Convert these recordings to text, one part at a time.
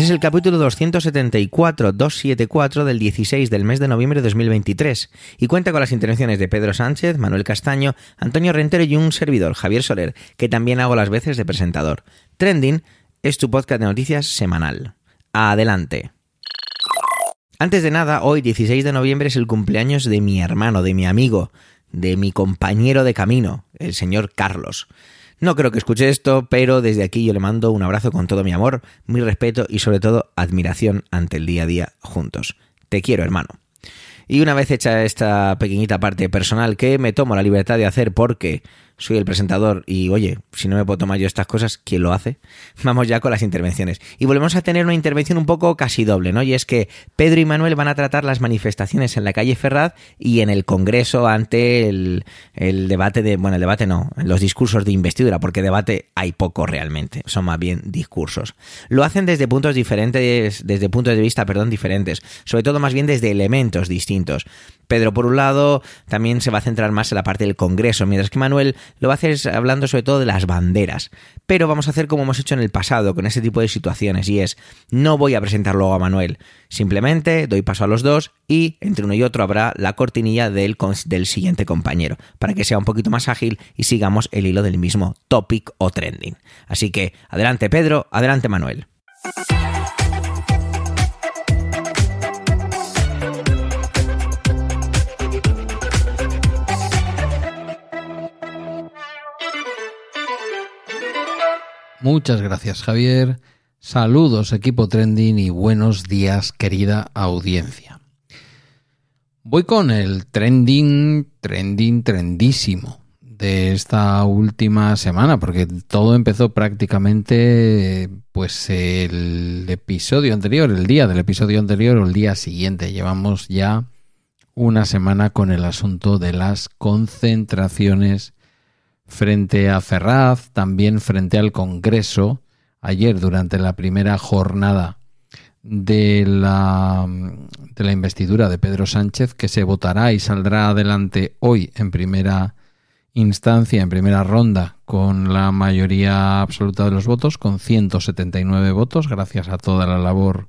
Este es el capítulo 274-274 del 16 del mes de noviembre de 2023 y cuenta con las intervenciones de Pedro Sánchez, Manuel Castaño, Antonio Rentero y un servidor, Javier Soler, que también hago las veces de presentador. Trending es tu podcast de noticias semanal. Adelante. Antes de nada, hoy 16 de noviembre es el cumpleaños de mi hermano, de mi amigo, de mi compañero de camino, el señor Carlos. No creo que escuche esto, pero desde aquí yo le mando un abrazo con todo mi amor, mi respeto y sobre todo admiración ante el día a día juntos. Te quiero, hermano. Y una vez hecha esta pequeñita parte personal que me tomo la libertad de hacer porque soy el presentador y oye, si no me puedo tomar yo estas cosas, ¿quién lo hace? Vamos ya con las intervenciones. Y volvemos a tener una intervención un poco casi doble, ¿no? Y es que Pedro y Manuel van a tratar las manifestaciones en la calle Ferraz y en el Congreso ante el, debate de, bueno, el debate no, los discursos de investidura, porque debate hay poco realmente, son más bien discursos. Lo hacen desde puntos diferentes, desde puntos de vista, perdón, diferentes, sobre todo más bien desde elementos distintos. Pedro, por un lado, también se va a centrar más en la parte del Congreso, mientras que Manuel lo va a hacer hablando sobre todo de las banderas. Pero vamos a hacer como hemos hecho en el pasado con ese tipo de situaciones, y es, no voy a presentar luego a Manuel, simplemente doy paso a los dos y entre uno y otro habrá la cortinilla del, del siguiente compañero, para que sea un poquito más ágil y sigamos el hilo del mismo topic o trending. Así que, adelante Pedro, adelante Manuel. Muchas gracias Javier. Saludos equipo trending y buenos días querida audiencia. Voy con el trending, trending, trendísimo de esta última semana, porque todo empezó prácticamente pues el episodio anterior, el día del episodio anterior o el día siguiente. Llevamos ya una semana con el asunto de las concentraciones frente a Ferraz, también frente al Congreso, ayer durante la primera jornada de la, de la investidura de Pedro Sánchez, que se votará y saldrá adelante hoy en primera instancia, en primera ronda, con la mayoría absoluta de los votos, con 179 votos, gracias a toda la labor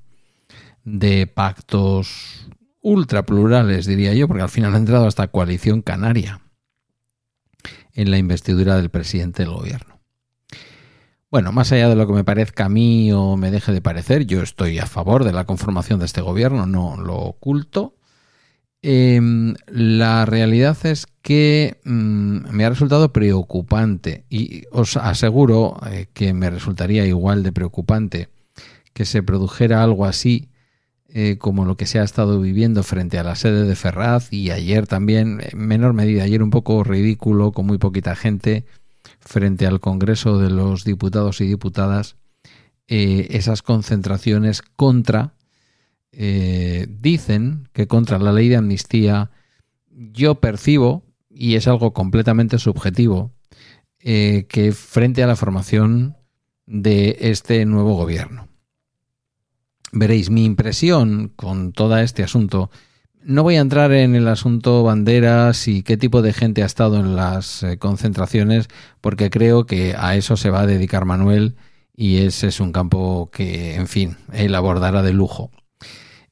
de pactos ultra plurales, diría yo, porque al final ha entrado hasta coalición canaria en la investidura del presidente del gobierno. Bueno, más allá de lo que me parezca a mí o me deje de parecer, yo estoy a favor de la conformación de este gobierno, no lo oculto. Em, la realidad es que mm, me ha resultado preocupante y os aseguro eh, que me resultaría igual de preocupante que se produjera algo así eh, como lo que se ha estado viviendo frente a la sede de Ferraz y ayer también, en menor medida, ayer un poco ridículo, con muy poquita gente, frente al Congreso de los Diputados y Diputadas, eh, esas concentraciones contra, eh, dicen que contra la ley de amnistía, yo percibo, y es algo completamente subjetivo, que frente a la formación de este nuevo gobierno. Veréis, mi impresión con todo este asunto, no voy a entrar en el asunto banderas y qué tipo de gente ha estado en las eh, concentraciones, porque creo que a eso se va a dedicar Manuel y ese es un campo que, en fin, él abordará de lujo.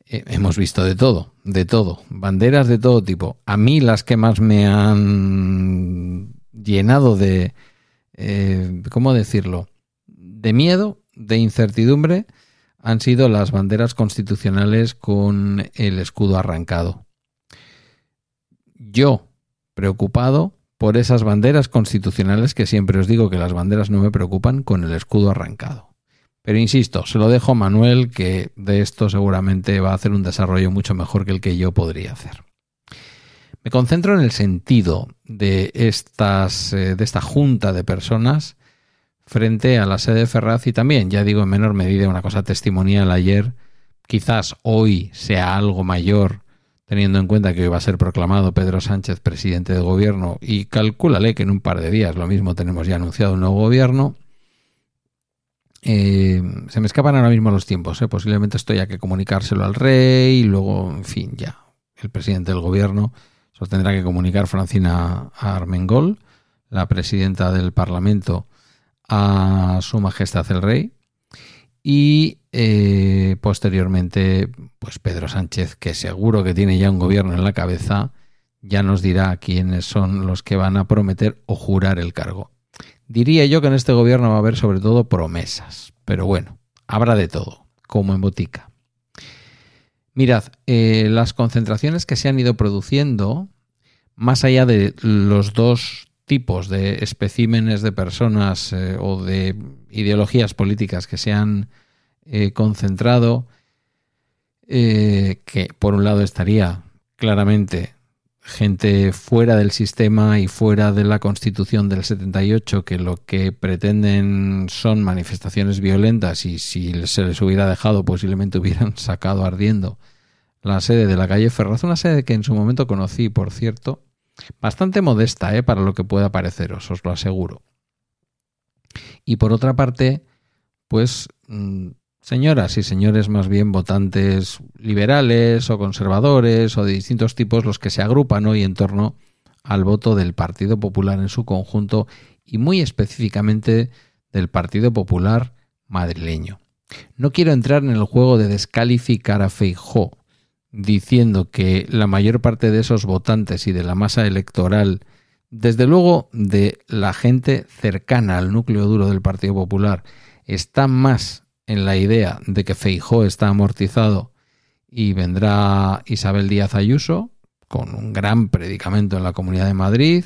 Eh, hemos visto de todo, de todo, banderas de todo tipo. A mí las que más me han llenado de, eh, ¿cómo decirlo? De miedo, de incertidumbre, han sido las banderas constitucionales con el escudo arrancado. Yo, preocupado por esas banderas constitucionales que siempre os digo que las banderas no me preocupan con el escudo arrancado. Pero insisto, se lo dejo a Manuel, que de esto seguramente va a hacer un desarrollo mucho mejor que el que yo podría hacer. Me concentro en el sentido de, eh, de esta junta de personas frente a la sede de Ferraz y también, ya digo, en menor medida una cosa testimonial ayer, quizás hoy sea algo mayor, teniendo en cuenta que hoy va a ser proclamado Pedro Sánchez presidente del gobierno y calcúlale que en un par de días lo mismo tenemos ya anunciado un nuevo gobierno, Eh, se me escapan ahora mismo los tiempos. ¿eh? Posiblemente esto haya que comunicárselo al rey y luego, en fin, ya. El presidente del gobierno se lo tendrá que comunicar Francina Armengol, la presidenta del Parlamento, a su majestad el rey. Y eh, posteriormente, pues Pedro Sánchez, que seguro que tiene ya un gobierno en la cabeza, ya nos dirá quiénes son los que van a prometer o jurar el cargo. Diría yo que en este gobierno va a haber sobre todo promesas, pero bueno, habrá de todo, como en botica. Mirad, eh, las concentraciones que se han ido produciendo, más allá de los dos tipos de especímenes de personas eh, o de ideologías políticas que se han eh, concentrado, que por un lado estaría claramente gente fuera del sistema y fuera de la Constitución del 78 que lo que pretenden son manifestaciones violentas y si se les hubiera dejado posiblemente hubieran sacado ardiendo la sede de la calle Ferraz, una sede que en su momento conocí, por cierto, bastante modesta ¿eh? para lo que pueda pareceros, os lo aseguro. Y por otra parte, pues mm, señoras y señores más bien votantes liberales o conservadores o de distintos tipos los que se agrupan hoy en torno al voto del Partido Popular en su conjunto y muy específicamente del Partido Popular madrileño. No quiero entrar en el juego de descalificar a Feijó, diciendo que la mayor parte de esos votantes y de la masa electoral, desde luego de la gente cercana al núcleo duro del Partido Popular, está más en la idea de que Feijó está amortizado y vendrá Isabel Díaz Ayuso con un gran predicamento en la Comunidad de Madrid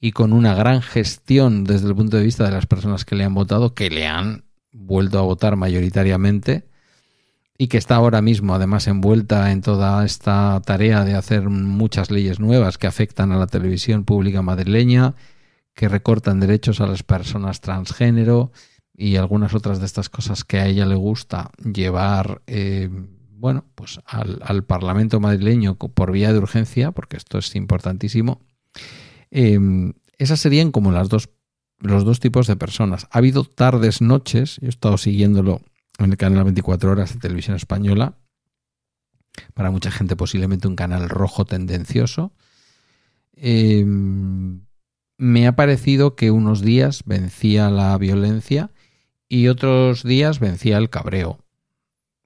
y con una gran gestión desde el punto de vista de las personas que le han votado, que le han vuelto a votar mayoritariamente y que está ahora mismo además envuelta en toda esta tarea de hacer muchas leyes nuevas que afectan a la televisión pública madrileña, que recortan derechos a las personas transgénero, y algunas otras de estas cosas que a ella le gusta llevar, eh, bueno, pues al, Parlamento madrileño por vía de urgencia, porque esto es importantísimo. Em, esas serían como las dos, los dos tipos de personas. Ha habido tardes, noches, yo he estado siguiéndolo en el canal 24 horas de televisión española, para mucha gente posiblemente un canal rojo tendencioso. Em, me ha parecido que unos días vencía la violencia y otros días vencía el cabreo.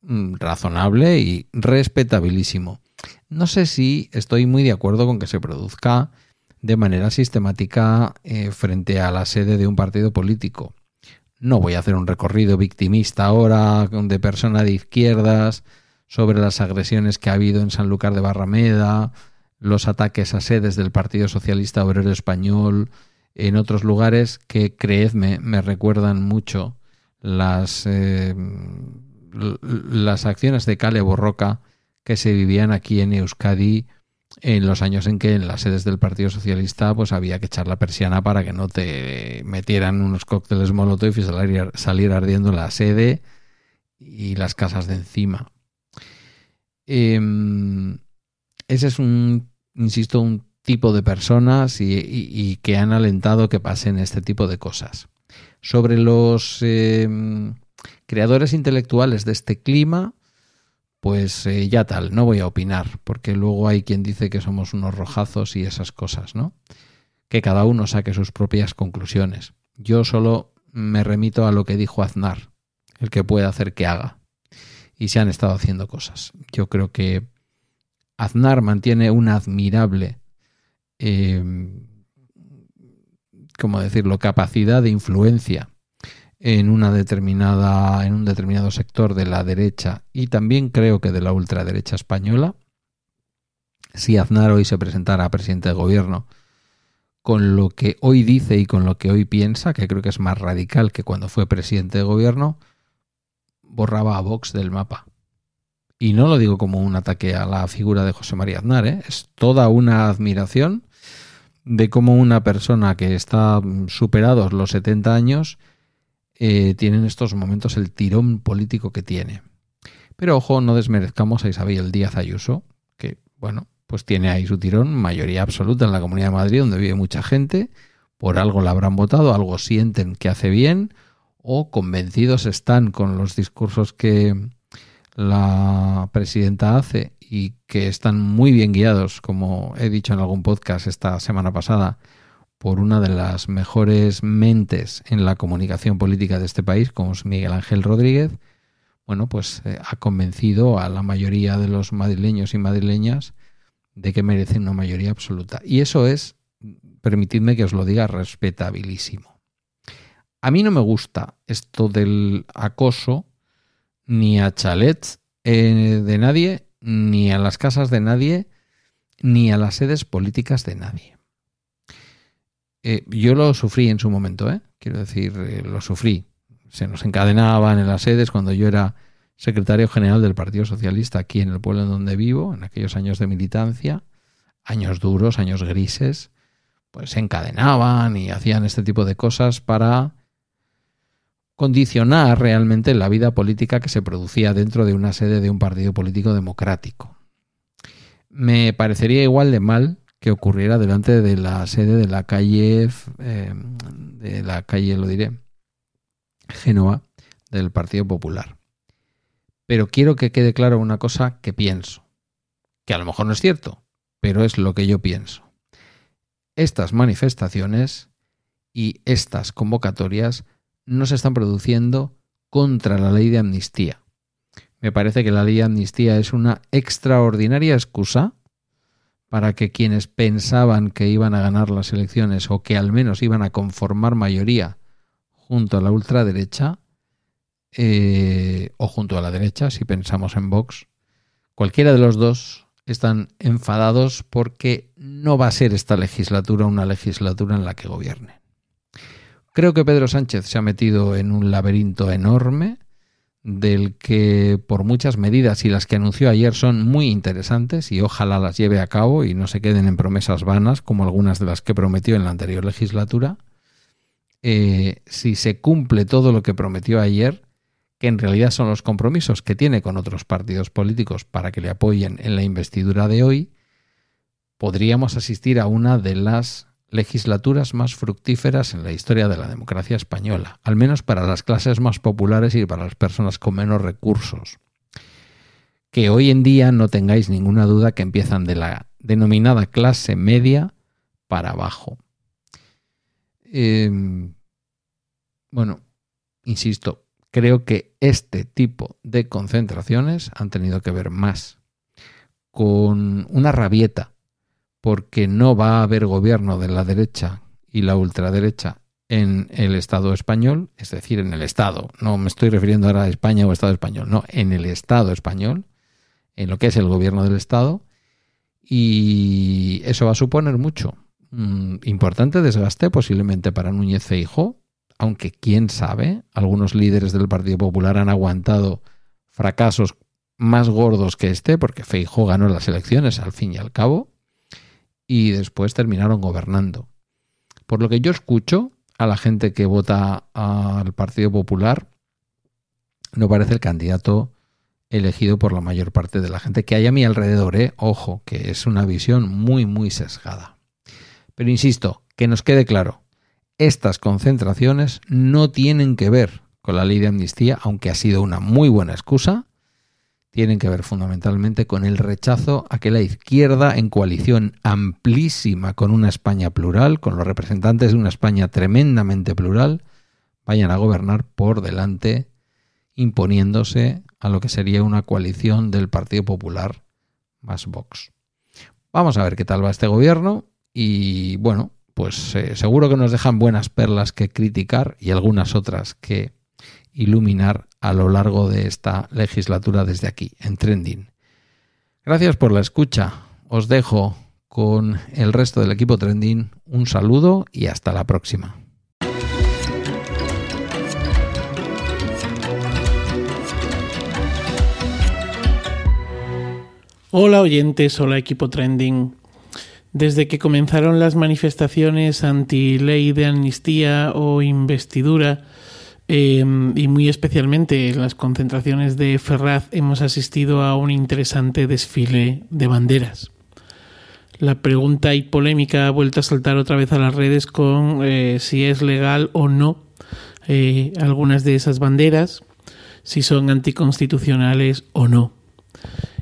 Mm, razonable y respetabilísimo. No sé si estoy muy de acuerdo con que se produzca de manera sistemática eh, frente a la sede de un partido político. No voy a hacer un recorrido victimista ahora de persona de izquierdas sobre las agresiones que ha habido en Sanlúcar de Barrameda, los ataques a sedes del Partido Socialista Obrero Español, en otros lugares que, creedme, me recuerdan mucho las, eh, las acciones de Cale Borroca que se vivían aquí en Euskadi en los años en que en las sedes del Partido Socialista pues había que echar la persiana para que no te metieran unos cócteles molotov y salir, ardiendo la sede y las casas de encima. Em, ese es un, insisto, un tipo de personas y que han alentado que pasen este tipo de cosas sobre los em, creadores intelectuales de este clima, pues eh, ya tal, no voy a opinar, porque luego hay quien dice que somos unos rojazos y esas cosas, ¿no? Que cada uno saque sus propias conclusiones. Yo solo me remito a lo que dijo Aznar, el que puede hacer que haga. Y se han estado haciendo cosas. Yo creo que Aznar mantiene una admirable em, como decirlo, capacidad de influencia en una determinada, en un determinado sector de la derecha y también creo que de la ultraderecha española. Si Aznar hoy se presentara a presidente de gobierno con lo que hoy dice y con lo que hoy piensa, que creo que es más radical que cuando fue presidente de gobierno, borraba a Vox del mapa. Y no lo digo como un ataque a la figura de José María Aznar, ¿eh? es toda una admiración de cómo una persona que está superados los 70 años eh, tiene en estos momentos el tirón político que tiene. Pero ojo, no desmerezcamos a Isabel Díaz Ayuso, que, bueno, pues tiene ahí su tirón, mayoría absoluta en la Comunidad de Madrid, donde vive mucha gente, por algo la habrán votado, algo sienten que hace bien, o convencidos están con los discursos que la presidenta hace y que están muy bien guiados, como he dicho en algún podcast esta semana pasada, por una de las mejores mentes en la comunicación política de este país, como es Miguel Ángel Rodríguez, bueno, pues eh, ha convencido a la mayoría de los madrileños y madrileñas de que merecen una mayoría absoluta. Y eso es, permitidme que os lo diga, respetabilísimo. A mí no me gusta esto del acoso ni a chalets eh, de nadie, ni a las casas de nadie, ni a las sedes políticas de nadie. Eh, yo lo sufrí en su momento, ¿eh? quiero decir, eh, lo sufrí. Se nos encadenaban en las sedes cuando yo era secretario general del Partido Socialista aquí en el pueblo en donde vivo, en aquellos años de militancia, años duros, años grises, pues se encadenaban y hacían este tipo de cosas para condicionar realmente la vida política que se producía dentro de una sede de un partido político democrático. Me parecería igual de mal que ocurriera delante de la sede de la calle, eh, de la calle, lo diré, Génova, del Partido Popular. Pero quiero que quede claro una cosa que pienso, que a lo mejor no es cierto, pero es lo que yo pienso. Estas manifestaciones y estas convocatorias no se están produciendo contra la ley de amnistía. Me parece que la ley de amnistía es una extraordinaria excusa para que quienes pensaban que iban a ganar las elecciones o que al menos iban a conformar mayoría junto a la ultraderecha eh, o junto a la derecha, si pensamos en Vox, cualquiera de los dos están enfadados porque no va a ser esta legislatura una legislatura en la que gobierne. Creo que Pedro Sánchez se ha metido en un laberinto enorme del que por muchas medidas y las que anunció ayer son muy interesantes y ojalá las lleve a cabo y no se queden en promesas vanas como algunas de las que prometió en la anterior legislatura. Eh, si se cumple todo lo que prometió ayer, que en realidad son los compromisos que tiene con otros partidos políticos para que le apoyen en la investidura de hoy, podríamos asistir a una de las legislaturas más fructíferas en la historia de la democracia española, al menos para las clases más populares y para las personas con menos recursos. Que hoy en día no tengáis ninguna duda que empiezan de la denominada clase media para abajo. Em, bueno, insisto, creo que este tipo de concentraciones han tenido que ver más con una rabieta porque no va a haber gobierno de la derecha y la ultraderecha en el Estado español, es decir, en el Estado. No me estoy refiriendo ahora a España o Estado español, no, en el Estado español, en lo que es el gobierno del Estado, y eso va a suponer mucho. Mm, importante desgaste posiblemente para Núñez Feijóo, aunque quién sabe, algunos líderes del Partido Popular han aguantado fracasos más gordos que este, porque Feijóo ganó las elecciones al fin y al cabo, y después terminaron gobernando. Por lo que yo escucho a la gente que vota al Partido Popular, no parece el candidato elegido por la mayor parte de la gente que hay a mi alrededor, ¿eh? ojo, que es una visión muy, muy sesgada. Pero insisto, que nos quede claro, estas concentraciones no tienen que ver con la ley de amnistía, aunque ha sido una muy buena excusa, tienen que ver fundamentalmente con el rechazo a que la izquierda, en coalición amplísima con una España plural, con los representantes de una España tremendamente plural, vayan a gobernar por delante, imponiéndose a lo que sería una coalición del Partido Popular más Vox. Vamos a ver qué tal va este gobierno y bueno, pues eh, seguro que nos dejan buenas perlas que criticar y algunas otras que iluminar a lo largo de esta legislatura desde aquí, en Trending. Gracias por la escucha. Os dejo con el resto del equipo Trending. Un saludo y hasta la próxima. Hola oyentes, hola equipo Trending. Desde que comenzaron las manifestaciones anti ley de amnistía o investidura, Em, y muy especialmente en las concentraciones de Ferraz hemos asistido a un interesante desfile de banderas. La pregunta y polémica ha vuelto a saltar otra vez a las redes con eh, si es legal o no eh, algunas de esas banderas, si son anticonstitucionales o no.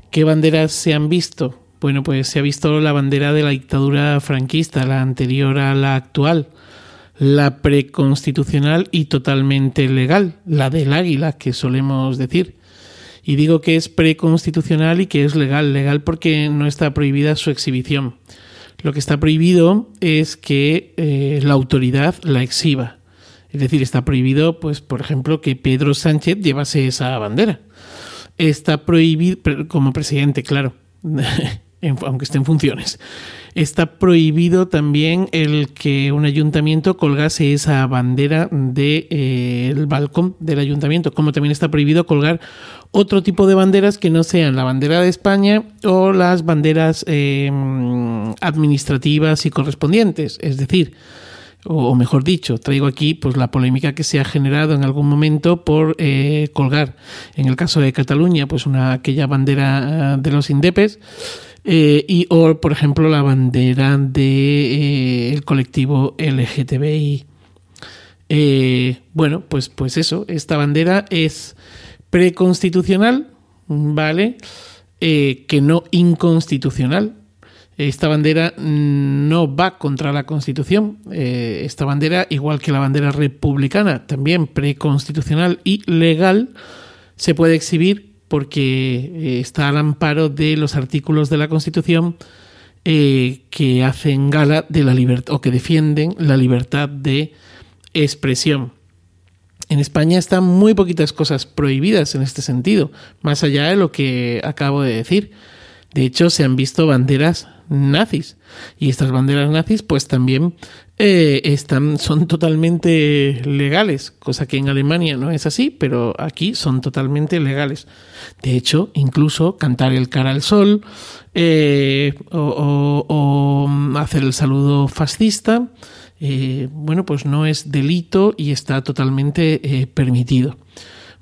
¿Qué banderas se han visto? Bueno, pues se ha visto la bandera de la dictadura franquista, la anterior a la actual, la preconstitucional y totalmente legal, la del águila, que solemos decir. Y digo que es preconstitucional y que es legal, legal porque no está prohibida su exhibición. Lo que está prohibido es que eh, la autoridad la exhiba. Es decir, está prohibido, pues, por ejemplo, que Pedro Sánchez llevase esa bandera. Está prohibido, como presidente, claro, aunque esté en funciones. Está prohibido también el que un ayuntamiento colgase esa bandera del de, eh, balcón del ayuntamiento, como también está prohibido colgar otro tipo de banderas que no sean la bandera de España o las banderas eh, administrativas y correspondientes. Es decir, o, mejor dicho, traigo aquí pues la polémica que se ha generado en algún momento por eh, colgar, en el caso de Cataluña, pues una aquella bandera eh, de los indepes. Y o por ejemplo la bandera del de, el colectivo LGTBI. bueno, pues, pues eso, esta bandera es preconstitucional, ¿vale? Eh, que no inconstitucional. Esta bandera no va contra la Constitución. Eh, esta bandera, igual que la bandera republicana, también preconstitucional y legal, se puede exhibir porque eh, está al amparo de los artículos de la Constitución que hacen gala de la libertad o que defienden la libertad de expresión. En España están muy poquitas cosas prohibidas en este sentido, más allá de lo que acabo de decir. De hecho, se han visto banderas nazis. Y estas banderas nazis, pues también eh, están, son totalmente legales, cosa que en Alemania no es así, pero aquí son totalmente legales. De hecho, incluso cantar el cara al sol eh, o hacer el saludo fascista eh, bueno, pues no es delito y está totalmente permitido.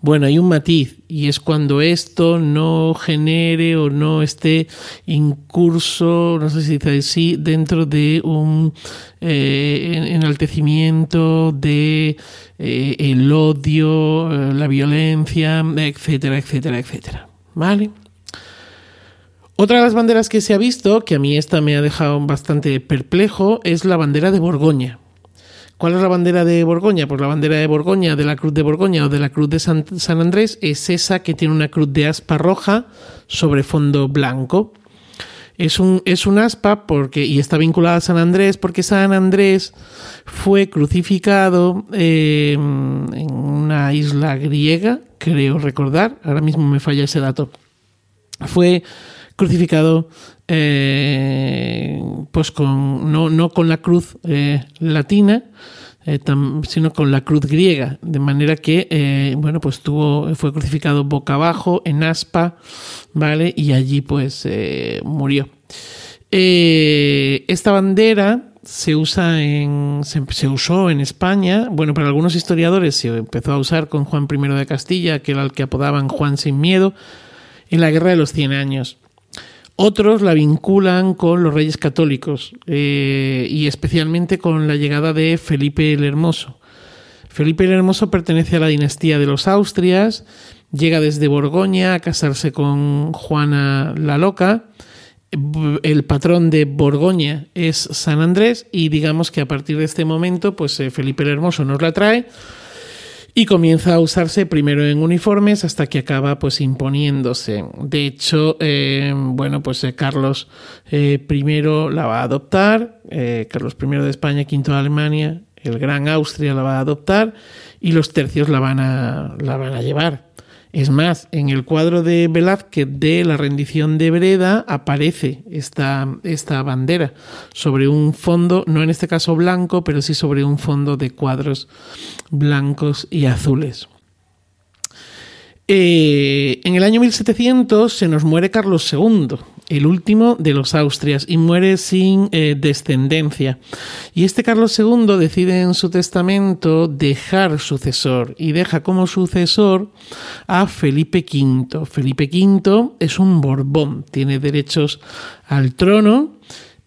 Bueno, hay un matiz y es cuando esto no genere o no esté incurso, no sé si dice así, dentro de un eh, enaltecimiento de el odio, la violencia, etcétera, etcétera, etcétera. ¿Vale? Otra de las banderas que se ha visto, que a mí esta me ha dejado bastante perplejo, es la bandera de Borgoña. ¿Cuál es la bandera de Borgoña? Pues la bandera de Borgoña, de la Cruz de Borgoña o de la Cruz de San, Andrés, es esa que tiene una cruz de aspa roja sobre fondo blanco. Es un, es un aspa porque, y está vinculada a San Andrés porque San Andrés fue crucificado eh, en una isla griega, creo recordar, ahora mismo me falla ese dato. Fue crucificado eh, pues con, no, no, con la cruz eh, latina, eh, sino con la cruz griega, de manera que bueno, pues tuvo, fue crucificado boca abajo en aspa, ¿vale? Y allí pues murió. esta bandera se usa en se, se, usó en España, bueno, para algunos historiadores se empezó a usar con Juan I de Castilla, que era el que apodaban Juan sin miedo, en la Guerra de los Cien Años. Otros la vinculan con los reyes católicos eh, y especialmente con la llegada de Felipe el Hermoso. Felipe el Hermoso pertenece a la dinastía de los Austrias, llega desde Borgoña a casarse con Juana la Loca. El patrón de Borgoña es San Andrés y digamos que a partir de este momento pues eh, Felipe el Hermoso nos la trae y comienza a usarse primero en uniformes hasta que acaba pues imponiéndose. De hecho, eh, bueno, pues eh, Carlos eh, I la va a adoptar, Carlos I de España, V de Alemania, el Gran Austria la va a adoptar y los tercios la van a, la van a llevar. Es más, en el cuadro de Velázquez de la rendición de Breda aparece esta, esta bandera sobre un fondo, no en este caso blanco, pero sí sobre un fondo de cuadros blancos y azules. Eh, en el año 1700 se nos muere Carlos II, el último de los Austrias, y muere sin eh, descendencia. Y este Carlos II decide en su testamento dejar sucesor y deja como sucesor a Felipe V. Felipe V es un Borbón, tiene derechos al trono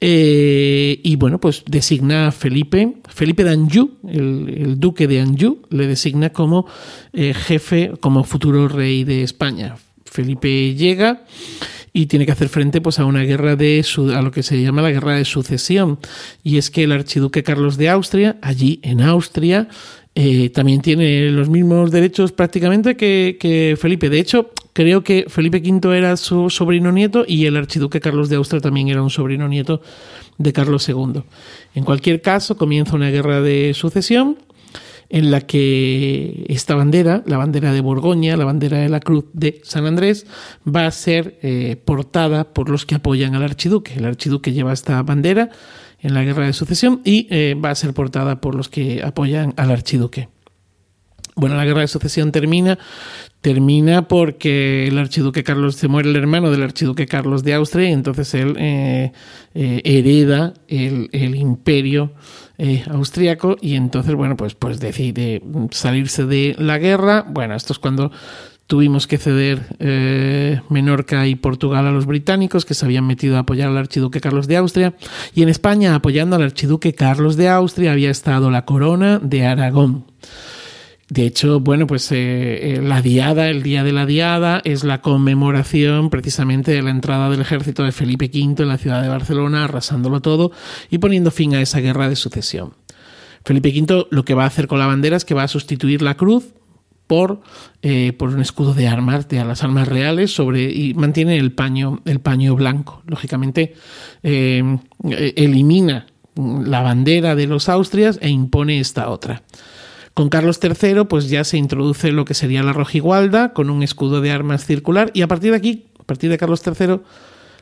Eh, y bueno, pues designa a Felipe, Felipe de Anjou, el, duque de Anjou, le designa como eh, jefe, como futuro rey de España. Felipe llega y tiene que hacer frente pues, a una guerra de a lo que se llama la guerra de sucesión. Y es que el archiduque Carlos de Austria, allí en Austria, eh, también tiene los mismos derechos prácticamente que, Felipe. De hecho, creo que Felipe V era su sobrino nieto y el archiduque Carlos de Austria también era un sobrino nieto de Carlos II. En cualquier caso, comienza una guerra de sucesión en la que esta bandera, la bandera de Borgoña, la bandera de la Cruz de San Andrés, va a ser eh, portada por los que apoyan al archiduque. El archiduque lleva esta bandera en la guerra de sucesión y eh, va a ser portada por los que apoyan al archiduque. Bueno, la guerra de sucesión termina, termina porque el archiduque Carlos se muere el hermano del archiduque Carlos de Austria y entonces él eh, hereda el, el imperio eh, austriaco y entonces, bueno, pues, pues decide salirse de la guerra. Bueno, esto es cuando tuvimos que ceder eh, Menorca y Portugal a los británicos que se habían metido a apoyar al archiduque Carlos de Austria y en España apoyando al archiduque Carlos de Austria había estado la corona de Aragón. De hecho, bueno, pues eh, eh, la diada, el día de la diada, es la conmemoración precisamente de la entrada del ejército de Felipe V en la ciudad de Barcelona, arrasándolo todo y poniendo fin a esa guerra de sucesión. Felipe V lo que va a hacer con la bandera es que va a sustituir la cruz por, eh, por un escudo de armas, de las armas reales, sobre, y mantiene el paño, el paño blanco. Lógicamente, elimina la bandera de los Austrias e impone esta otra. Con Carlos III, pues ya se introduce lo que sería la rojigualda con un escudo de armas circular y a partir de aquí, a partir de Carlos III,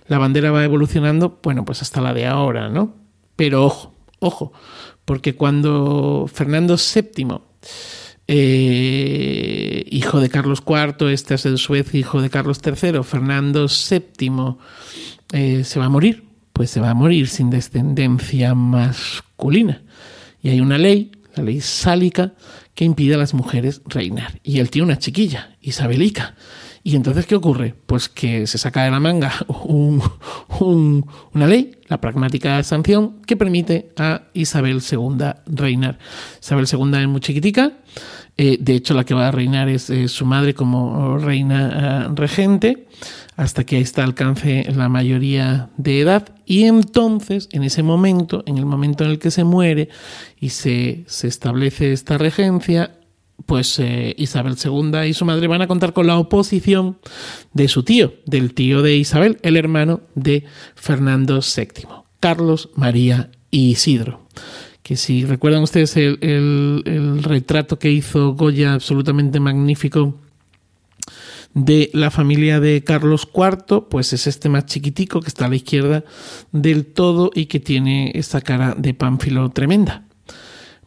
la bandera va evolucionando, bueno, pues hasta la de ahora, ¿no? Pero ojo, ojo, porque cuando Fernando VII, eh, hijo de Carlos IV, este es el Suecia, hijo de Carlos III, Fernando VII eh, se va a morir, pues se va a morir sin descendencia masculina. Y hay una ley la ley sálica que impide a las mujeres reinar. Y él tiene una chiquilla, Isabelica. Y entonces, ¿qué ocurre? Pues que se saca de la manga una ley, la pragmática sanción, que permite a Isabel II reinar. Isabel II es muy chiquitica, eh, de hecho la que va a reinar es eh, su madre como reina eh, regente, hasta que está alcance la mayoría de edad y entonces en ese momento, en el momento en el que se muere y se, se establece esta regencia, pues eh, Isabel II y su madre van a contar con la oposición de su tío, del tío de Isabel, el hermano de Fernando VII, Carlos María y Isidro. Que si recuerdan ustedes el, el retrato que hizo Goya absolutamente magnífico de la familia de Carlos IV, pues es este más chiquitico que está a la izquierda del todo y que tiene esa cara de pánfilo tremenda.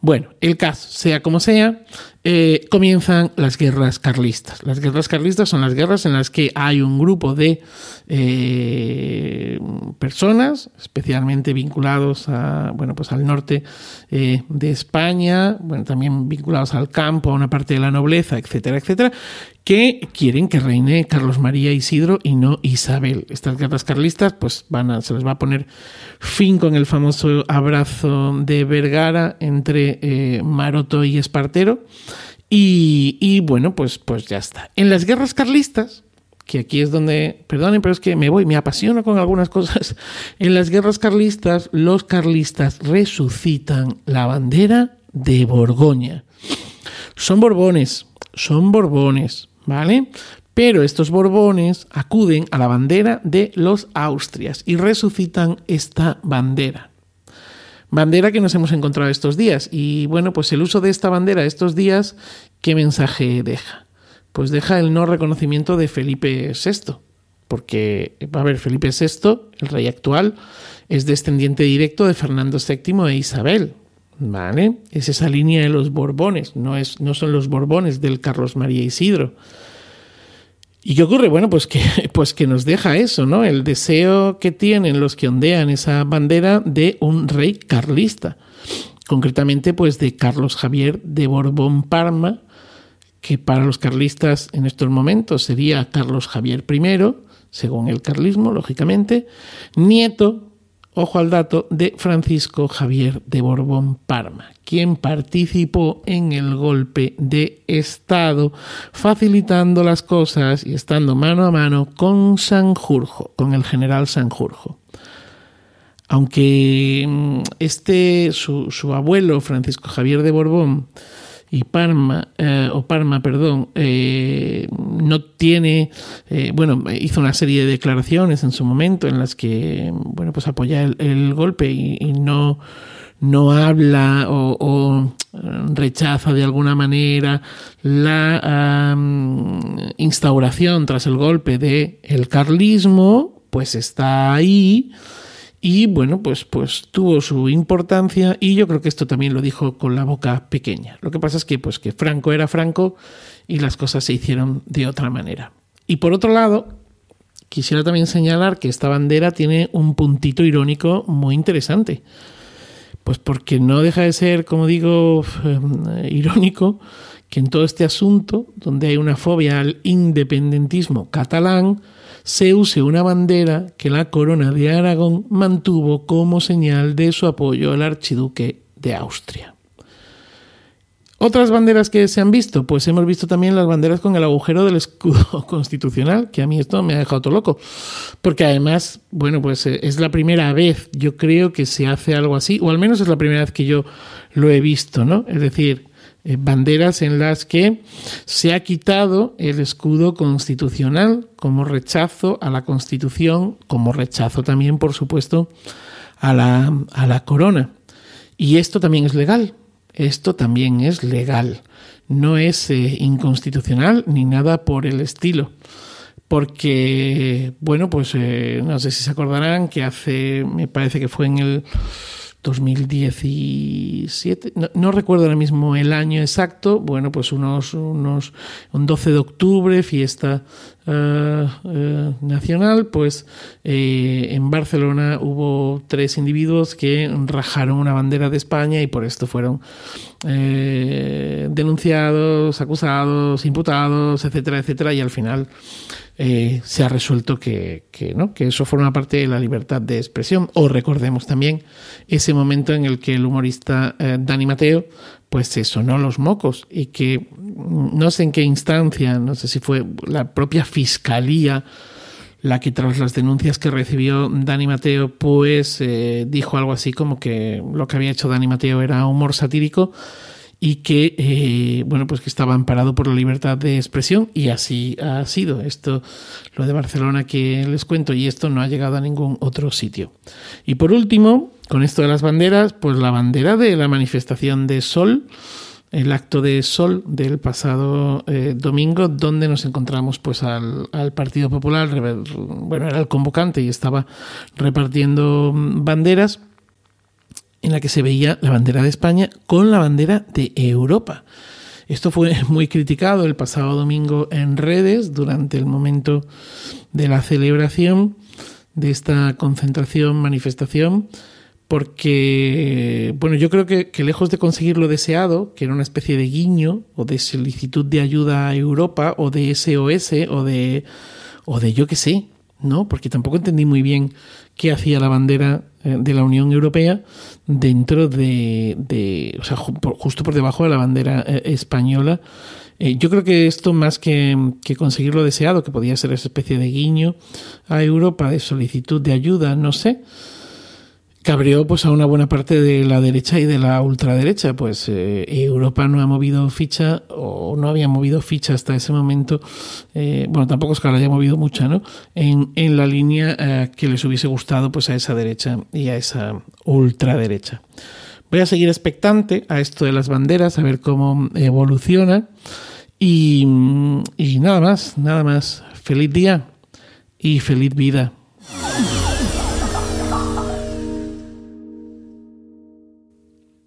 Bueno, el caso, sea como sea, eh, comienzan las guerras carlistas. Las guerras carlistas son las guerras en las que hay un grupo de eh, personas, especialmente vinculados a, bueno, pues al norte eh, de España, bueno, también vinculados al campo, a una parte de la nobleza, etcétera, etcétera, que quieren que reine Carlos María Isidro y no Isabel. Estas guerras carlistas, pues van a, se les va a poner fin con el famoso abrazo de Vergara entre Maroto y Espartero. Y, bueno, pues, pues ya está. En las guerras carlistas, que aquí es donde, perdonen, pero es que me voy, me apasiono con algunas cosas. En las guerras carlistas, los carlistas resucitan la bandera de Borgoña. Son borbones, son borbones. ¿vale? Pero estos Borbones acuden a la bandera de los Austrias y resucitan esta bandera. Bandera que nos hemos encontrado estos días. Y bueno, pues el uso de esta bandera estos días, ¿qué mensaje deja? Pues deja el no reconocimiento de Felipe VI. Porque, a ver, Felipe VI, el rey actual, es descendiente directo de Fernando VII e Isabel. ¿Vale? Es esa línea de los Borbones, no, es, no son los Borbones del Carlos María Isidro. ¿Y qué ocurre? Bueno, pues que, pues que nos deja eso, ¿no? El deseo que tienen los que ondean esa bandera de un rey carlista. Concretamente, pues de Carlos Javier de Borbón Parma, que para los carlistas en estos momentos sería Carlos Javier I, según el carlismo, lógicamente, nieto ojo al dato, de Francisco Javier de Borbón Parma, quien participó en el golpe de Estado, facilitando las cosas y estando mano a mano con Sanjurjo, con el general Sanjurjo. Aunque mm, este, su, su abuelo, Francisco Javier de Borbón, y Parma, eh, o Parma, perdón, eh, no tiene, eh, bueno, hizo una serie de declaraciones en su momento en las que, bueno, pues apoya el, golpe y, no, no habla o, rechaza de alguna manera la instauración tras el golpe de carlismo, pues está ahí y bueno, pues, pues tuvo su importancia y yo creo que esto también lo dijo con la boca pequeña. Lo que pasa es que, pues, que Franco era Franco y las cosas se hicieron de otra manera. Y por otro lado, quisiera también señalar que esta bandera tiene un puntito irónico muy interesante. Pues porque no deja de ser, como digo, eh, irónico que en todo este asunto, donde hay una fobia al independentismo catalán, se use una bandera que la corona de Aragón mantuvo como señal de su apoyo al archiduque de Austria. Otras banderas que se han visto, pues hemos visto también las banderas con el agujero del escudo constitucional, que a mí esto me ha dejado todo loco, porque además, bueno, pues eh, es la primera vez, yo creo que se hace algo así, o al menos es la primera vez que yo lo he visto, ¿no? Es decir, eh, banderas en las que se ha quitado el escudo constitucional como rechazo a la Constitución, como rechazo también, por supuesto, a la, a la corona. Y esto también es legal. Esto también es legal. No es eh, inconstitucional ni nada por el estilo porque, bueno, pues eh, no sé si se acordarán que hace, me parece que fue en el 2017, no, recuerdo ahora mismo el año exacto, bueno, pues unos, unos un 12 de octubre, fiesta eh, eh, nacional, pues eh, en Barcelona hubo tres individuos que rajaron una bandera de España y por esto fueron denunciados, acusados, imputados, etcétera, etcétera, y al final eh, se ha resuelto que, que eso forma parte de la libertad de expresión. O recordemos también ese momento en el que el humorista eh, Dani Mateo pues se sonó los mocos y que mm, no sé en qué instancia, no sé si fue la propia fiscalía la que tras las denuncias que recibió Dani Mateo pues eh, dijo algo así como que lo que había hecho Dani Mateo era humor satírico y que eh, bueno pues que estaba amparado por la libertad de expresión y así ha sido. Esto lo de Barcelona que les cuento y esto no ha llegado a ningún otro sitio. Y por último con esto de las banderas pues la bandera de la manifestación de Sol el acto de Sol del pasado eh, domingo donde nos encontramos pues al, al Partido Popular bueno era el convocante y estaba repartiendo banderas en la que se veía la bandera de España con la bandera de Europa. Esto fue muy criticado el pasado domingo en redes durante el momento de la celebración de esta concentración, manifestación, porque, bueno, yo creo que, lejos de conseguir lo deseado, que era una especie de guiño o de solicitud de ayuda a Europa o de SOS o de, o de yo qué sé, ¿no? Porque tampoco entendí muy bien qué hacía la bandera eh, de la Unión Europea dentro de, o sea, justo por debajo de la bandera eh, española. Eh, yo creo que esto, más que, que, conseguir lo deseado, que podía ser esa especie de guiño a Europa, de solicitud de ayuda, no sé, cabreó pues a una buena parte de la derecha y de la ultraderecha. Pues eh, Europa no ha movido ficha o no había movido ficha hasta ese momento. Eh, bueno, tampoco es que la haya movido mucha, ¿no? En, en la línea eh, que les hubiese gustado pues a esa derecha y a esa ultraderecha. Voy a seguir expectante a esto de las banderas, a ver cómo evoluciona. Y, y nada más, nada más. Feliz día y feliz vida.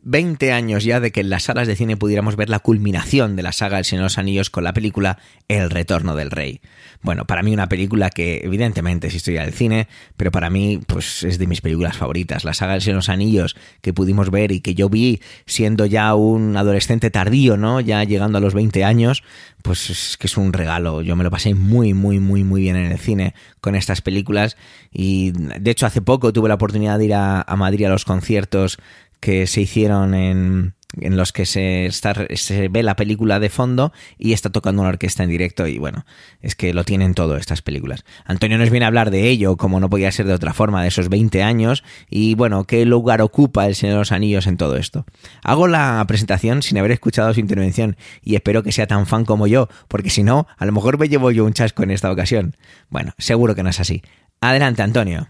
20 años ya de que en las salas de cine pudiéramos ver la culminación de la saga El Señor de los Anillos con la película El Retorno del Rey. Bueno, para mí una película que evidentemente sí estoy al cine, pero para mí pues es de mis películas favoritas. La saga El Señor de los Anillos que pudimos ver y que yo vi siendo ya un adolescente tardío, ¿no? Ya llegando a los 20 años, pues es que es un regalo. Yo me lo pasé muy, muy, muy, muy bien en el cine con estas películas y de hecho hace poco tuve la oportunidad de ir a Madrid a los conciertos que se hicieron en, en los que se, está, se ve la película de fondo y está tocando una orquesta en directo y bueno, es que lo tienen todo estas películas. Antonio nos viene a hablar de ello, como no podía ser de otra forma, de esos 20 años y bueno, qué lugar ocupa el Señor de los Anillos en todo esto. Hago la presentación sin haber escuchado su intervención y espero que sea tan fan como yo, porque si no, a lo mejor me llevo yo un chasco en esta ocasión. Bueno, seguro que no es así. Adelante, Antonio.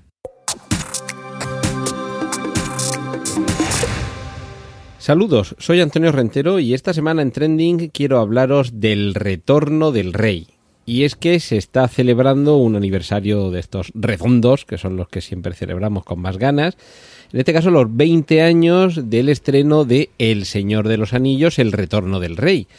Saludos, soy Antonio Rentero y esta semana en Trending quiero hablaros del retorno del rey. Y es que se está celebrando un aniversario de estos redondos, que son los que siempre celebramos con más ganas. En este caso, los 20 años del estreno de El Señor de los Anillos, El Retorno del Rey.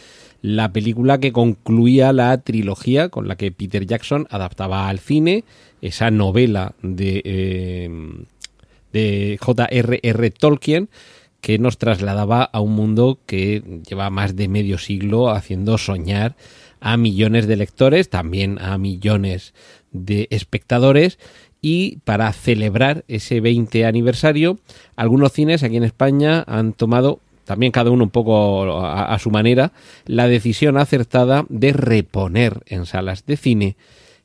La película que concluía la trilogía con la que Peter Jackson adaptaba al cine esa novela de, eh, de J.R.R. Tolkien que nos trasladaba a un mundo que lleva más de medio siglo haciendo soñar a millones de lectores, también a millones de espectadores. Y para celebrar ese 20 aniversario, algunos cines aquí en España han tomado también cada uno un poco a, a, su manera, la decisión acertada de reponer en salas de cine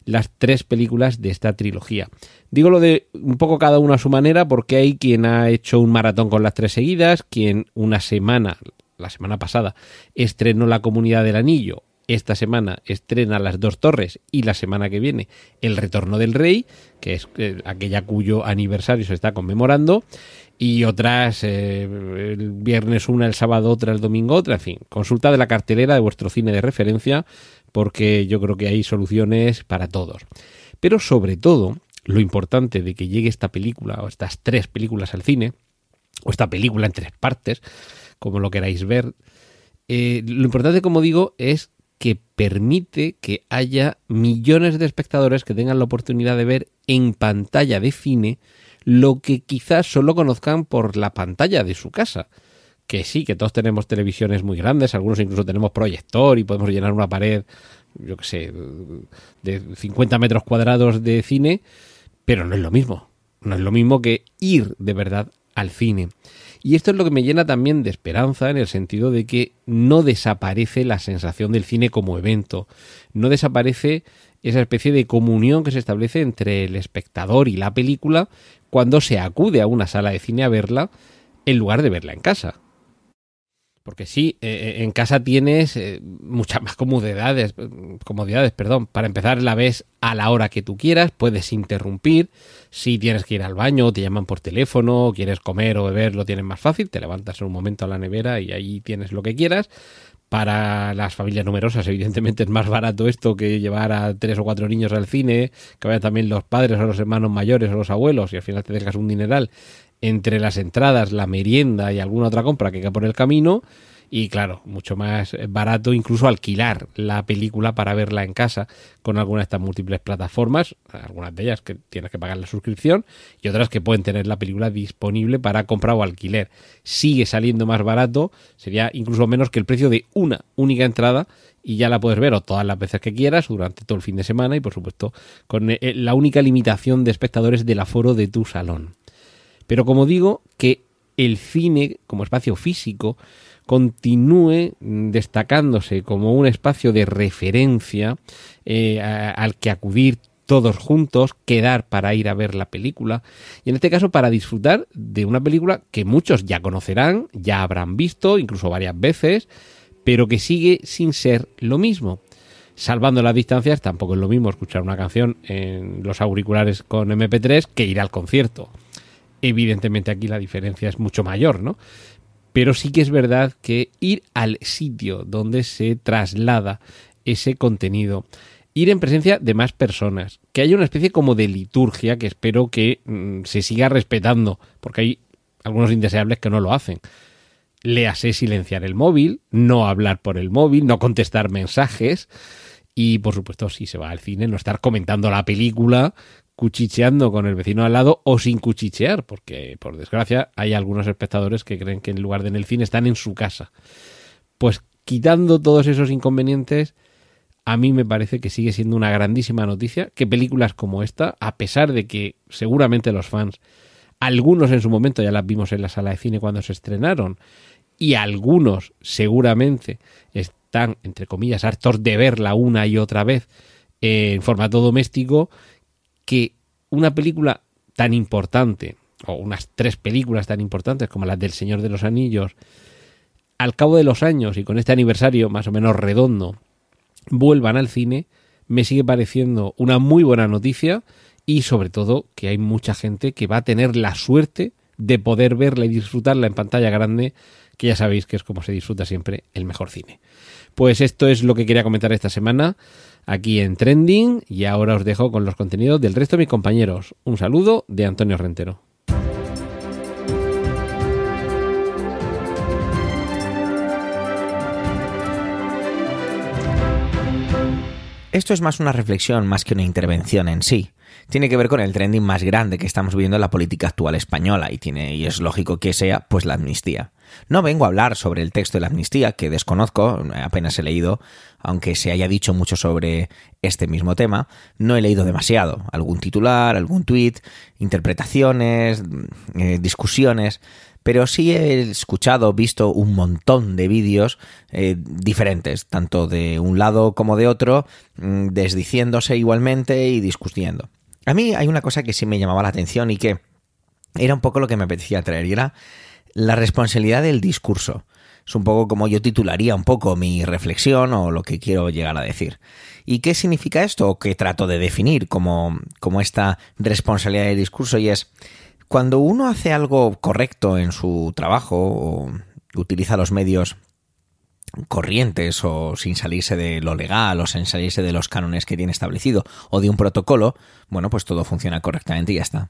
las tres películas de esta trilogía. Digo lo de un poco cada uno a su manera porque hay quien ha hecho un maratón con las tres seguidas, quien una semana, la semana pasada, estrenó La Comunidad del Anillo, esta semana estrena Las Dos Torres y la semana que viene El Retorno del Rey, que es eh, aquella cuyo aniversario se está conmemorando, y otras eh, el viernes una, el sábado otra, el domingo otra, en fin, consulta de la cartelera de vuestro cine de referencia porque yo creo que hay soluciones para todos. Pero sobre todo, lo importante de que llegue esta película o estas tres películas al cine, o esta película en tres partes, como lo queráis ver, eh, lo importante, como digo, es que permite que haya millones de espectadores que tengan la oportunidad de ver en pantalla de cine lo que quizás solo conozcan por la pantalla de su casa. Que sí, que todos tenemos televisiones muy grandes, algunos incluso tenemos proyector y podemos llenar una pared, yo qué sé, de 50 metros cuadrados de cine, pero no es lo mismo. No es lo mismo que ir de verdad al cine. Y esto es lo que me llena también de esperanza en el sentido de que no desaparece la sensación del cine como evento, no desaparece esa especie de comunión que se establece entre el espectador y la película cuando se acude a una sala de cine a verla en lugar de verla en casa. Porque sí, eh, en casa tienes eh, muchas más comodidades, comodidades, perdón. Para empezar, la ves a la hora que tú quieras, puedes interrumpir. Si tienes que ir al baño, te llaman por teléfono, quieres comer o beber, lo tienes más fácil. Te levantas en un momento a la nevera y ahí tienes lo que quieras. Para las familias numerosas, evidentemente es más barato esto que llevar a tres o cuatro niños al cine, que vayan también los padres o los hermanos mayores o los abuelos y al final te dejas un dineral entre las entradas, la merienda y alguna otra compra que queda por el camino. Y claro, mucho más barato incluso alquilar la película para verla en casa con alguna de estas múltiples plataformas, algunas de ellas que tienes que pagar la suscripción y otras que pueden tener la película disponible para compra o alquiler. Sigue saliendo más barato, sería incluso menos que el precio de una única entrada y ya la puedes ver o todas las veces que quieras durante todo el fin de semana y por supuesto con eh, la única limitación de espectadores del aforo de tu salón. Pero como digo, que el cine como espacio físico continúe destacándose como un espacio de referencia eh, al que acudir todos juntos, quedar para ir a ver la película y en este caso para disfrutar de una película que muchos ya conocerán, ya habrán visto, incluso varias veces, pero que sigue sin ser lo mismo. Salvando las distancias, tampoco es lo mismo escuchar una canción en los auriculares con MP3 que ir al concierto. Evidentemente aquí la diferencia es mucho mayor, ¿no? Pero sí que es verdad que ir al sitio donde se traslada ese contenido, ir en presencia de más personas, que haya una especie como de liturgia que espero que mm, se siga respetando, porque hay algunos indeseables que no lo hacen. léase silenciar el móvil, no hablar por el móvil, no contestar mensajes y por supuesto si se va al cine no estar comentando la película cuchicheando con el vecino al lado o sin cuchichear, porque por desgracia hay algunos espectadores que creen que en lugar de en el cine están en su casa. Pues quitando todos esos inconvenientes, a mí me parece que sigue siendo una grandísima noticia que películas como esta, a pesar de que seguramente los fans, algunos en su momento ya las vimos en la sala de cine cuando se estrenaron, y algunos seguramente están, entre comillas, hartos de verla una y otra vez en formato doméstico, que una película tan importante, o unas tres películas tan importantes como las del Señor de los Anillos, al cabo de los años y con este aniversario más o menos redondo, vuelvan al cine, me sigue pareciendo una muy buena noticia y sobre todo que hay mucha gente que va a tener la suerte de poder verla y disfrutarla en pantalla grande, que ya sabéis que es como se disfruta siempre el mejor cine. Pues esto es lo que quería comentar esta semana aquí en Trending y ahora os dejo con los contenidos del resto de mis compañeros. Un saludo de Antonio Rentero. Esto es más una reflexión más que una intervención en sí. Tiene que ver con el trending más grande que estamos viviendo en la política actual española y tiene y es lógico que sea pues la amnistía. No vengo a hablar sobre el texto de la amnistía que desconozco, apenas he leído, aunque se haya dicho mucho sobre este mismo tema, no he leído demasiado, algún titular, algún tuit, interpretaciones, eh, discusiones, pero sí he escuchado, visto un montón de vídeos eh, diferentes, tanto de un lado como de otro, mm, desdiciéndose igualmente y discutiendo. A mí hay una cosa que sí me llamaba la atención y que era un poco lo que me apetecía traer, y era la responsabilidad del discurso. Es un poco como yo titularía un poco mi reflexión o lo que quiero llegar a decir. ¿Y qué significa esto? ¿O qué trato de definir como, como esta responsabilidad del discurso? Y es cuando uno hace algo correcto en su trabajo o utiliza los medios corrientes o sin salirse de lo legal o sin salirse de los cánones que tiene establecido o de un protocolo, bueno, pues todo funciona correctamente y ya está.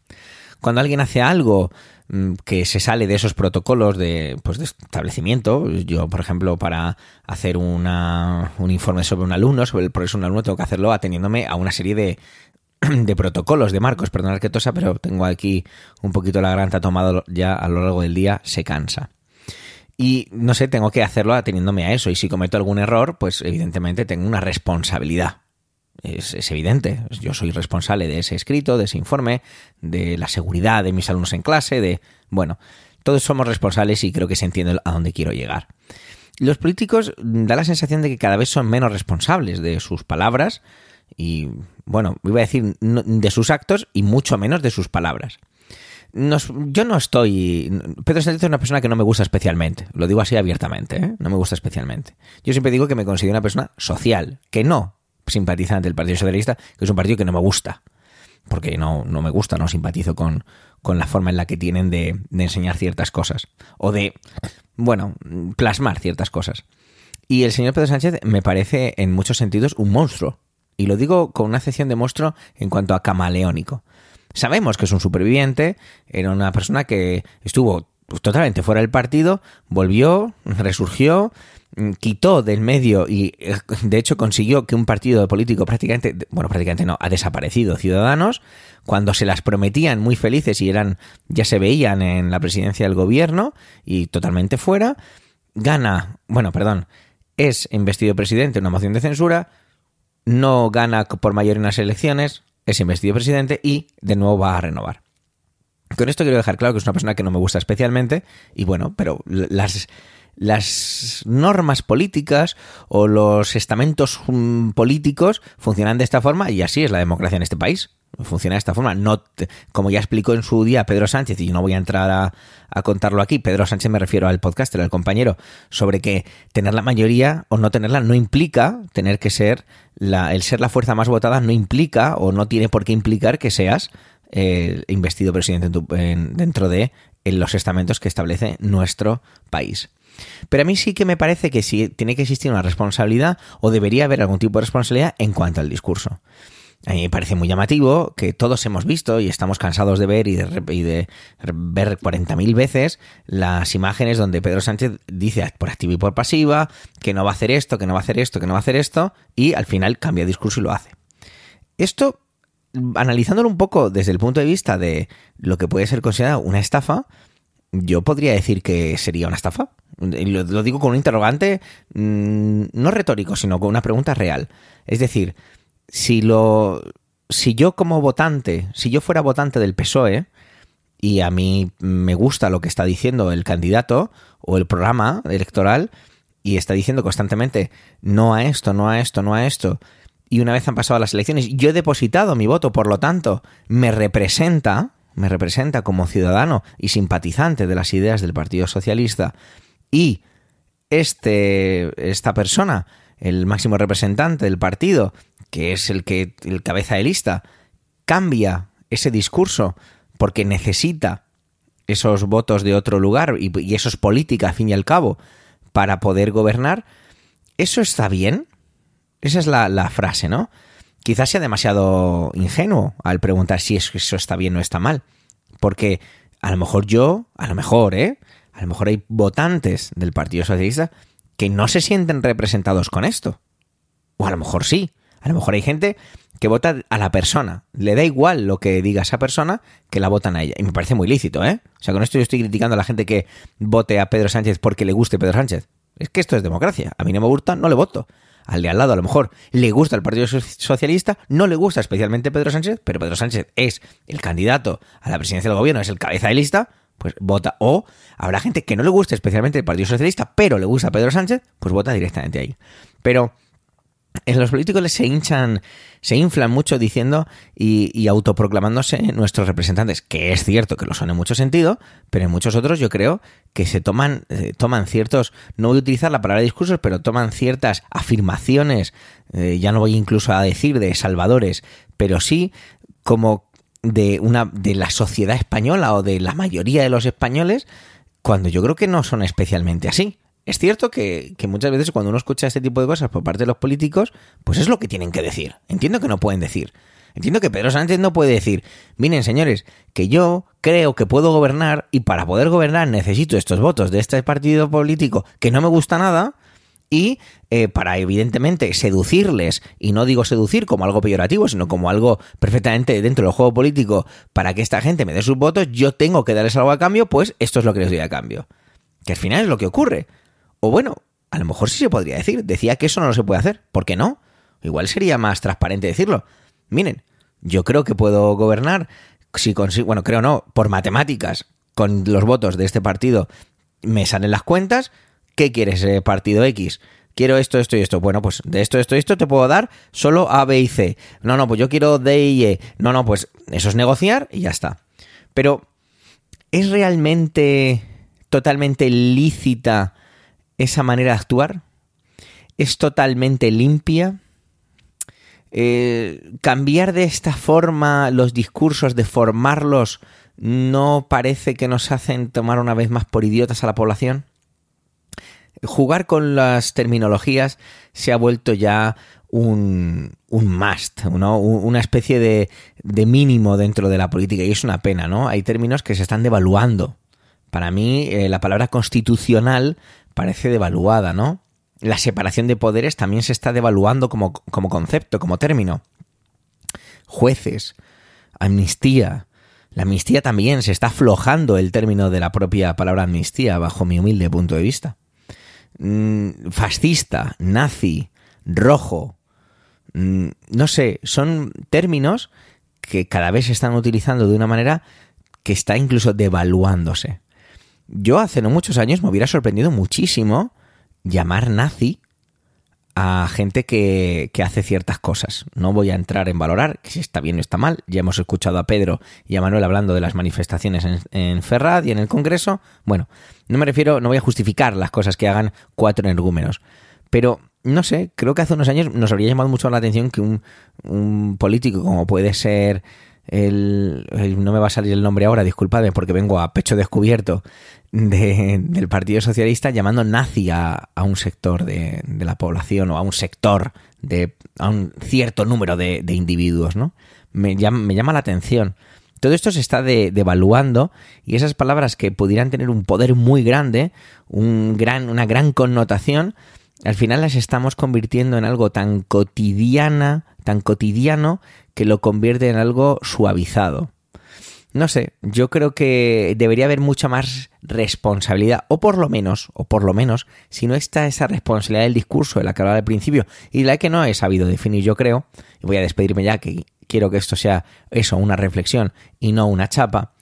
Cuando alguien hace algo mm, que se sale de esos protocolos de, pues de establecimiento, yo por ejemplo para hacer una, un informe sobre un alumno, sobre el progreso de un alumno, tengo que hacerlo ateniéndome a una serie de, de protocolos de marcos, perdonad que tosa, pero tengo aquí un poquito la garganta tomado ya a lo largo del día, se cansa. Y no sé, tengo que hacerlo ateniéndome a eso. Y si cometo algún error, pues evidentemente tengo una responsabilidad. Es, evidente. Yo soy responsable de ese escrito, de ese informe, de la seguridad de mis alumnos en clase, de... Bueno, todos somos responsables y creo que se entiende a dónde quiero llegar. Los políticos da la sensación de que cada vez son menos responsables de sus palabras, y, bueno, iba a decir de sus actos y mucho menos de sus palabras. Yo no estoy. Pedro Sánchez es una persona que no me gusta especialmente. Lo digo así abiertamente, ¿eh? No me gusta especialmente. Yo siempre digo que me considero una persona social, que no simpatizante del Partido Socialista, que es un partido que no me gusta. Porque no, no me gusta, no simpatizo con, con la forma en la que tienen de, de enseñar ciertas cosas. O de, bueno, plasmar ciertas cosas. Y el señor Pedro Sánchez me parece en muchos sentidos un monstruo. Y lo digo con una excepción de monstruo en cuanto a camaleónico. Sabemos que es un superviviente, era una persona que estuvo totalmente fuera del partido, volvió, resurgió, mm, quitó del medio y eh, de hecho consiguió que un partido político prácticamente, bueno, prácticamente no, ha desaparecido Ciudadanos, cuando se las prometían muy felices y eran, ya se veían en la presidencia del gobierno y totalmente fuera, gana, bueno, perdón, es investido presidente en una moción de censura, no gana por mayoría en las elecciones, es investido presidente y de nuevo va a renovar. Con esto quiero dejar claro que es una persona que no me gusta especialmente y bueno, pero las, las normas políticas o los estamentos mm, políticos funcionan de esta forma y así es la democracia en este país funciona de esta forma. No, como ya explicó en su día Pedro Sánchez, y no voy a entrar a, contarlo aquí, Pedro Sánchez me refiero al podcaster, al compañero, sobre que tener la mayoría o no tenerla no implica tener que ser, la, el ser la fuerza más votada no implica o no tiene por qué implicar que seas eh, investido presidente dentro de en los estamentos que establece nuestro país. Pero a mí sí que me parece que sí tiene que existir una responsabilidad o debería haber algún tipo de responsabilidad en cuanto al discurso. A mí me parece muy llamativo que todos hemos visto y estamos cansados de ver y de, y de ver 40.000 veces las imágenes donde Pedro Sánchez dice por activa y por pasiva que no va a hacer esto, que no va a hacer esto, que no va a hacer esto y al final cambia discurso y lo hace. Esto, analizándolo un poco desde el punto de vista de lo que puede ser considerado una estafa, yo podría decir que sería una estafa. Lo, lo digo con un interrogante mmm, no retórico, sino con una pregunta real. Es decir, si lo si yo como votante, si yo fuera votante del PSOE y a mí me gusta lo que está diciendo el candidato o el programa electoral y está diciendo constantemente no a esto, no a esto, no a esto, y una vez han pasado las elecciones, yo he depositado mi voto, por lo tanto, me representa, me representa como ciudadano y simpatizante de las ideas del Partido Socialista y este esta persona, el máximo representante del partido, que es el que el cabeza de lista, cambia ese discurso porque necesita esos votos de otro lugar y, eso es política, al fin y al cabo, para poder gobernar, ¿eso está bien? Esa es la, la frase, ¿no? Quizás sea demasiado ingenuo al preguntar si eso está bien o está mal. Porque a lo mejor yo, a lo mejor, ¿eh? A lo mejor hay votantes del Partido Socialista que no se sienten representados con esto. O a lo mejor sí. A lo mejor hay gente que vota a la persona. Le da igual lo que diga esa persona que la votan a ella. Y me parece muy lícito, ¿eh? O sea, con esto yo estoy criticando a la gente que vote a Pedro Sánchez porque le guste Pedro Sánchez. Es que esto es democracia. A mí no me gusta, no le voto. Al de al lado a lo mejor le gusta el Partido Socialista, no le gusta especialmente Pedro Sánchez, pero Pedro Sánchez es el candidato a la presidencia del gobierno, es el cabeza de lista, pues vota. O habrá gente que no le guste especialmente el Partido Socialista, pero le gusta Pedro Sánchez, pues vota directamente ahí. Pero los políticos se hinchan, se inflan mucho diciendo y, y, autoproclamándose nuestros representantes, que es cierto que lo son en mucho sentido, pero en muchos otros yo creo que se toman, eh, toman ciertos, no voy a utilizar la palabra discursos, pero toman ciertas afirmaciones, eh, ya no voy incluso a decir de salvadores, pero sí como de una de la sociedad española o de la mayoría de los españoles, cuando yo creo que no son especialmente así. Es cierto que, que, muchas veces cuando uno escucha este tipo de cosas por parte de los políticos, pues es lo que tienen que decir. Entiendo que no pueden decir. Entiendo que Pedro Sánchez no puede decir, miren señores, que yo creo que puedo gobernar y para poder gobernar necesito estos votos de este partido político que no me gusta nada y eh, para evidentemente seducirles, y no digo seducir como algo peyorativo, sino como algo perfectamente dentro del juego político, para que esta gente me dé sus votos, yo tengo que darles algo a cambio, pues esto es lo que les doy a cambio. Que al final es lo que ocurre. O bueno, a lo mejor sí se podría decir. Decía que eso no se puede hacer. ¿Por qué no? Igual sería más transparente decirlo. Miren, yo creo que puedo gobernar si consigo, bueno, creo no, por matemáticas, con los votos de este partido me salen las cuentas. ¿Qué quieres, eh, partido X? Quiero esto, esto y esto. Bueno, pues de esto, esto y esto te puedo dar solo A, B y C. No, no, pues yo quiero D y E. No, no, pues eso es negociar y ya está. Pero, ¿es realmente totalmente lícita esa manera de actuar? ¿Es totalmente limpia? Eh, cambiar de esta forma los discursos, de formarlos, ¿no parece que nos hacen tomar una vez más por idiotas a la población? Jugar con las terminologías se ha vuelto ya un, un must, una especie de, de mínimo dentro de la política y es una pena, ¿no? Hay términos que se están devaluando. Para mí, eh, la palabra constitucional parece devaluada, ¿no? La separación de poderes también se está devaluando como, como concepto, como término. Jueces, amnistía. La amnistía también se está aflojando el término de la propia palabra amnistía, bajo mi humilde punto de vista. Mm, fascista, nazi, rojo. Mm, no sé, son términos que cada vez se están utilizando de una manera que está incluso devaluándose. Yo hace no muchos años me hubiera sorprendido muchísimo llamar nazi a gente que, que, hace ciertas cosas. No voy a entrar en valorar si está bien o está mal. Ya hemos escuchado a Pedro y a Manuel hablando de las manifestaciones en, en Ferrad y en el Congreso. Bueno, no me refiero, no voy a justificar las cosas que hagan cuatro energúmenos. Pero, no sé, creo que hace unos años nos habría llamado mucho la atención que un, político como puede ser el, no me va a salir el nombre ahora, disculpadme porque vengo a pecho descubierto, del Partido Socialista llamando nazi a, un sector de, la población o a un sector de a un cierto número de, individuos, ¿no? Me llama, me llama la atención. Todo esto se está devaluando y esas palabras que pudieran tener un poder muy grande, un gran, una gran connotación, al final las estamos convirtiendo en algo tan cotidiana, tan cotidiano, que lo convierte en algo suavizado. No sé, yo creo que debería haber mucha más responsabilidad, o por lo menos, o por lo menos, si no está esa responsabilidad del discurso de la que hablaba al principio y la que no he sabido definir, yo creo, y voy a despedirme ya que quiero que esto sea eso, una reflexión y no una chapa,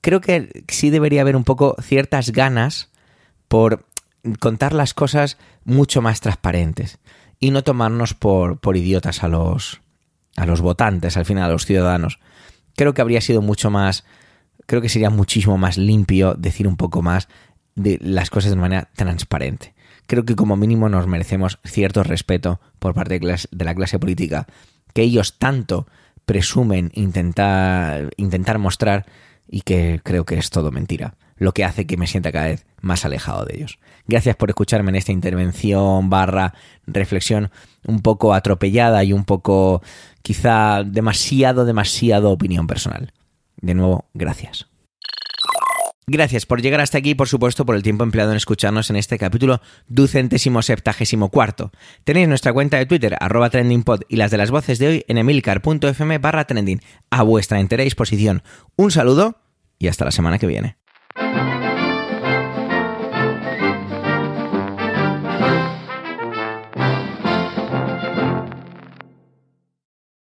creo que sí debería haber un poco ciertas ganas por contar las cosas mucho más transparentes y no tomarnos por, por idiotas a los, a los votantes, al final a los ciudadanos. Creo que habría sido mucho más, creo que sería muchísimo más limpio decir un poco más de las cosas de manera transparente. Creo que como mínimo nos merecemos cierto respeto por parte de la clase política que ellos tanto presumen intentar, intentar mostrar y que creo que es todo mentira, lo que hace que me sienta cada vez más alejado de ellos. Gracias por escucharme en esta intervención barra reflexión un poco atropellada y un poco quizá demasiado, demasiado opinión personal. De nuevo, gracias. Gracias por llegar hasta aquí y por supuesto por el tiempo empleado en escucharnos en este capítulo ducentésimo septagésimo cuarto. Tenéis nuestra cuenta de Twitter, arroba trendingpod y las de las voces de hoy en emilcar.fm barra trending a vuestra entera disposición. Un saludo y hasta la semana que viene. Thank you.